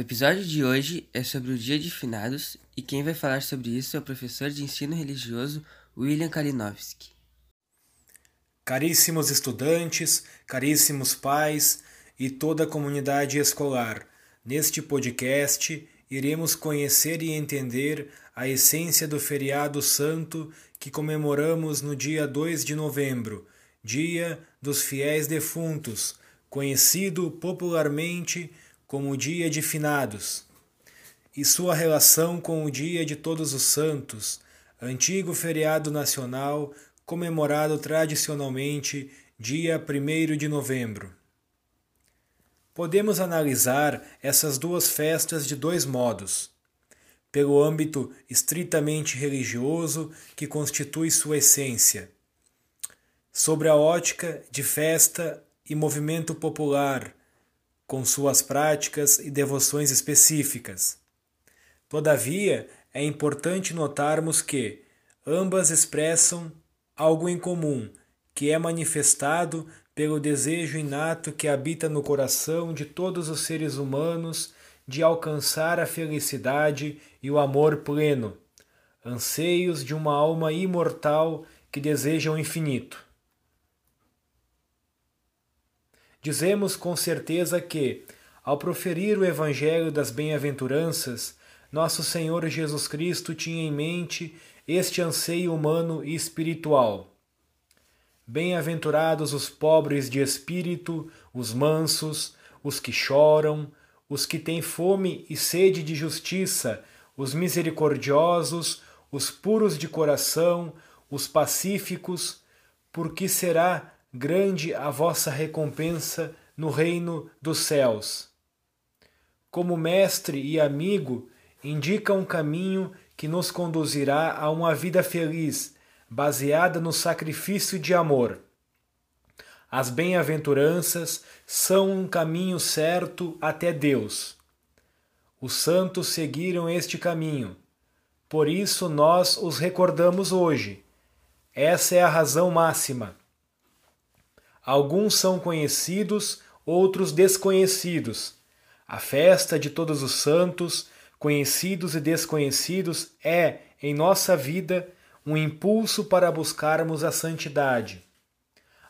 O episódio de hoje é sobre o Dia de Finados e quem vai falar sobre isso é o professor de ensino religioso William Kalinowski. Caríssimos estudantes, caríssimos pais e toda a comunidade escolar, neste podcast iremos conhecer e entender a essência do feriado santo que comemoramos no dia 2 de novembro, Dia dos Fiéis Defuntos, conhecido popularmente como Dia de Finados, e sua relação com o Dia de Todos os Santos, antigo feriado nacional comemorado tradicionalmente dia 1 de novembro. Podemos analisar essas duas festas de dois modos. Pelo âmbito estritamente religioso que constitui sua essência, sobre a ótica de festa e movimento popular, com suas práticas e devoções específicas. Todavia, é importante notarmos que ambas expressam algo em comum, que é manifestado pelo desejo inato que habita no coração de todos os seres humanos de alcançar a felicidade e o amor pleno, anseios de uma alma imortal que deseja o infinito. Dizemos com certeza que, ao proferir o Evangelho das Bem-aventuranças, nosso Senhor Jesus Cristo tinha em mente este anseio humano e espiritual. Bem-aventurados os pobres de espírito, os mansos, os que choram, os que têm fome e sede de justiça, os misericordiosos, os puros de coração, os pacíficos, porque será grande a vossa recompensa no reino dos céus. Como mestre e amigo, indica um caminho que nos conduzirá a uma vida feliz, baseada no sacrifício de amor. As bem-aventuranças são um caminho certo até Deus. Os santos seguiram este caminho, por isso nós os recordamos hoje. Essa é a razão máxima Alguns são conhecidos, outros desconhecidos. A festa de todos os santos, conhecidos e desconhecidos, é, em nossa vida, um impulso para buscarmos a santidade.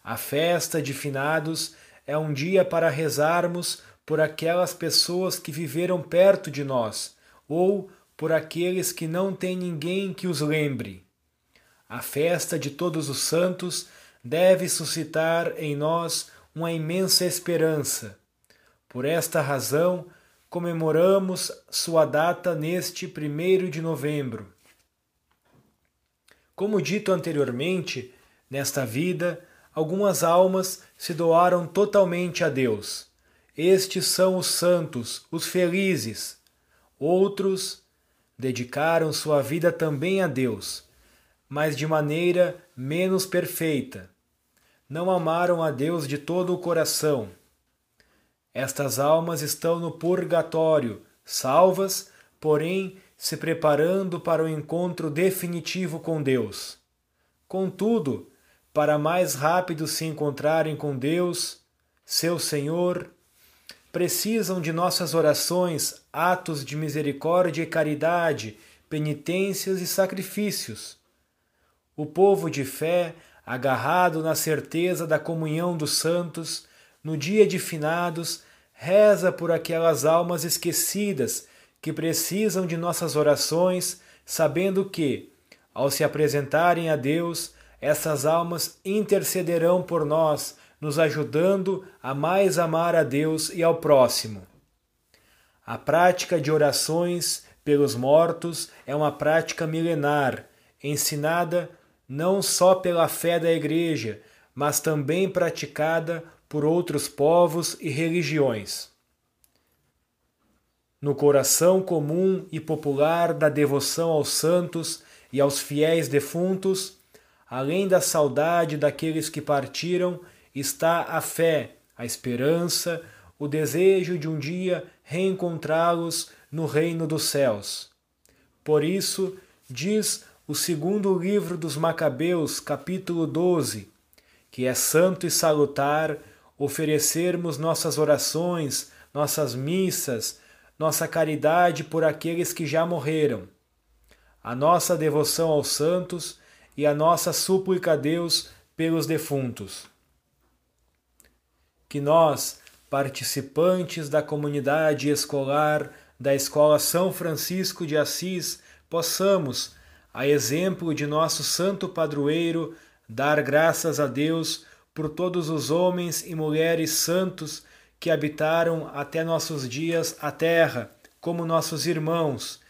A festa de finados é um dia para rezarmos por aquelas pessoas que viveram perto de nós ou por aqueles que não têm ninguém que os lembre. A festa de todos os santos deve suscitar em nós uma imensa esperança. Por esta razão, comemoramos sua data neste primeiro de novembro. Como dito anteriormente, nesta vida, algumas almas se doaram totalmente a Deus. Estes são os santos, os felizes. Outros dedicaram sua vida também a Deus mas de maneira menos perfeita. Não amaram a Deus de todo o coração. Estas almas estão no purgatório, salvas, porém se preparando para o encontro definitivo com Deus. Contudo, para mais rápido se encontrarem com Deus, seu Senhor, precisam de nossas orações, atos de misericórdia e caridade, penitências e sacrifícios o povo de fé, agarrado na certeza da comunhão dos santos, no dia de finados, reza por aquelas almas esquecidas que precisam de nossas orações, sabendo que, ao se apresentarem a Deus, essas almas intercederão por nós, nos ajudando a mais amar a Deus e ao próximo. A prática de orações pelos mortos é uma prática milenar, ensinada não só pela fé da Igreja, mas também praticada por outros povos e religiões. No coração comum e popular da devoção aos santos e aos fiéis defuntos, além da saudade daqueles que partiram, está a fé, a esperança, o desejo de um dia reencontrá-los no reino dos céus. Por isso, diz o segundo livro dos Macabeus, capítulo 12, que é santo e salutar oferecermos nossas orações, nossas missas, nossa caridade por aqueles que já morreram, a nossa devoção aos santos e a nossa súplica a Deus pelos defuntos. Que nós, participantes da comunidade escolar da Escola São Francisco de Assis, possamos, a exemplo de nosso santo padroeiro, dar graças a Deus por todos os homens e mulheres santos que habitaram até nossos dias a terra, como nossos irmãos,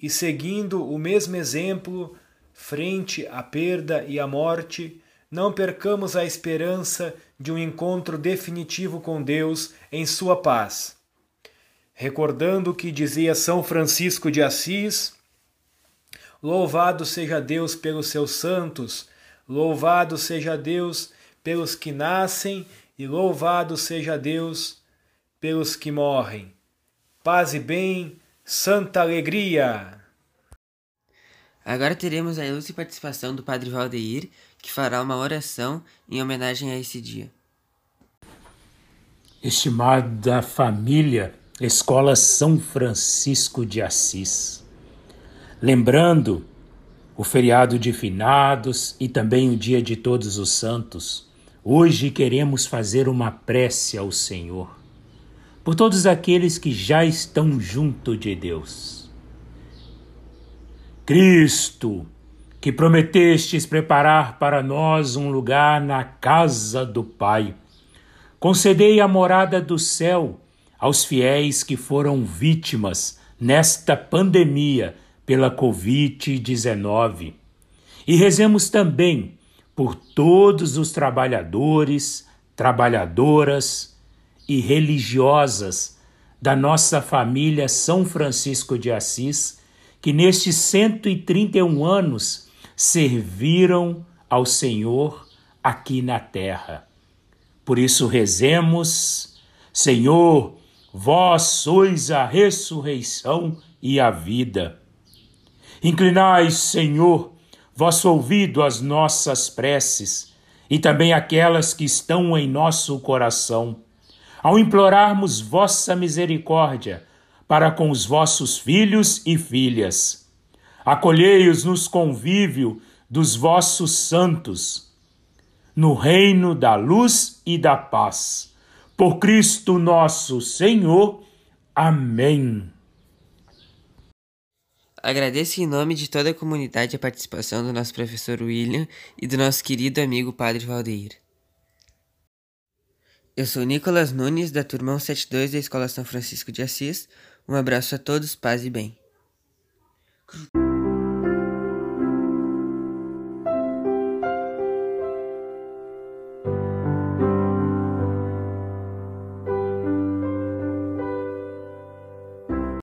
e seguindo o mesmo exemplo, frente à perda e à morte, não percamos a esperança de um encontro definitivo com Deus em Sua paz. Recordando o que dizia São Francisco de Assis: Louvado seja Deus pelos seus santos, louvado seja Deus pelos que nascem e louvado seja Deus pelos que morrem. Paz e bem, santa alegria! Agora teremos a ilustre participação do Padre Valdeir, que fará uma oração em homenagem a esse dia. Estimada família, Escola São Francisco de Assis. Lembrando o feriado de finados e também o dia de Todos os Santos, hoje queremos fazer uma prece ao Senhor por todos aqueles que já estão junto de Deus. Cristo, que prometestes preparar para nós um lugar na casa do Pai, concedei a morada do céu aos fiéis que foram vítimas nesta pandemia pela Covid-19. E rezemos também por todos os trabalhadores, trabalhadoras e religiosas da nossa família São Francisco de Assis que nestes 131 anos serviram ao Senhor aqui na terra. Por isso rezemos, Senhor, vós sois a ressurreição e a vida. Inclinai, Senhor, vosso ouvido às nossas preces e também aquelas que estão em nosso coração, ao implorarmos vossa misericórdia para com os vossos filhos e filhas. Acolhei-os nos convívio dos vossos santos, no reino da luz e da paz. Por Cristo nosso Senhor. Amém. Agradeço em nome de toda a comunidade a participação do nosso professor William e do nosso querido amigo Padre Valdeir. Eu sou Nicolas Nunes, da turma 172 da Escola São Francisco de Assis. Um abraço a todos, paz e bem.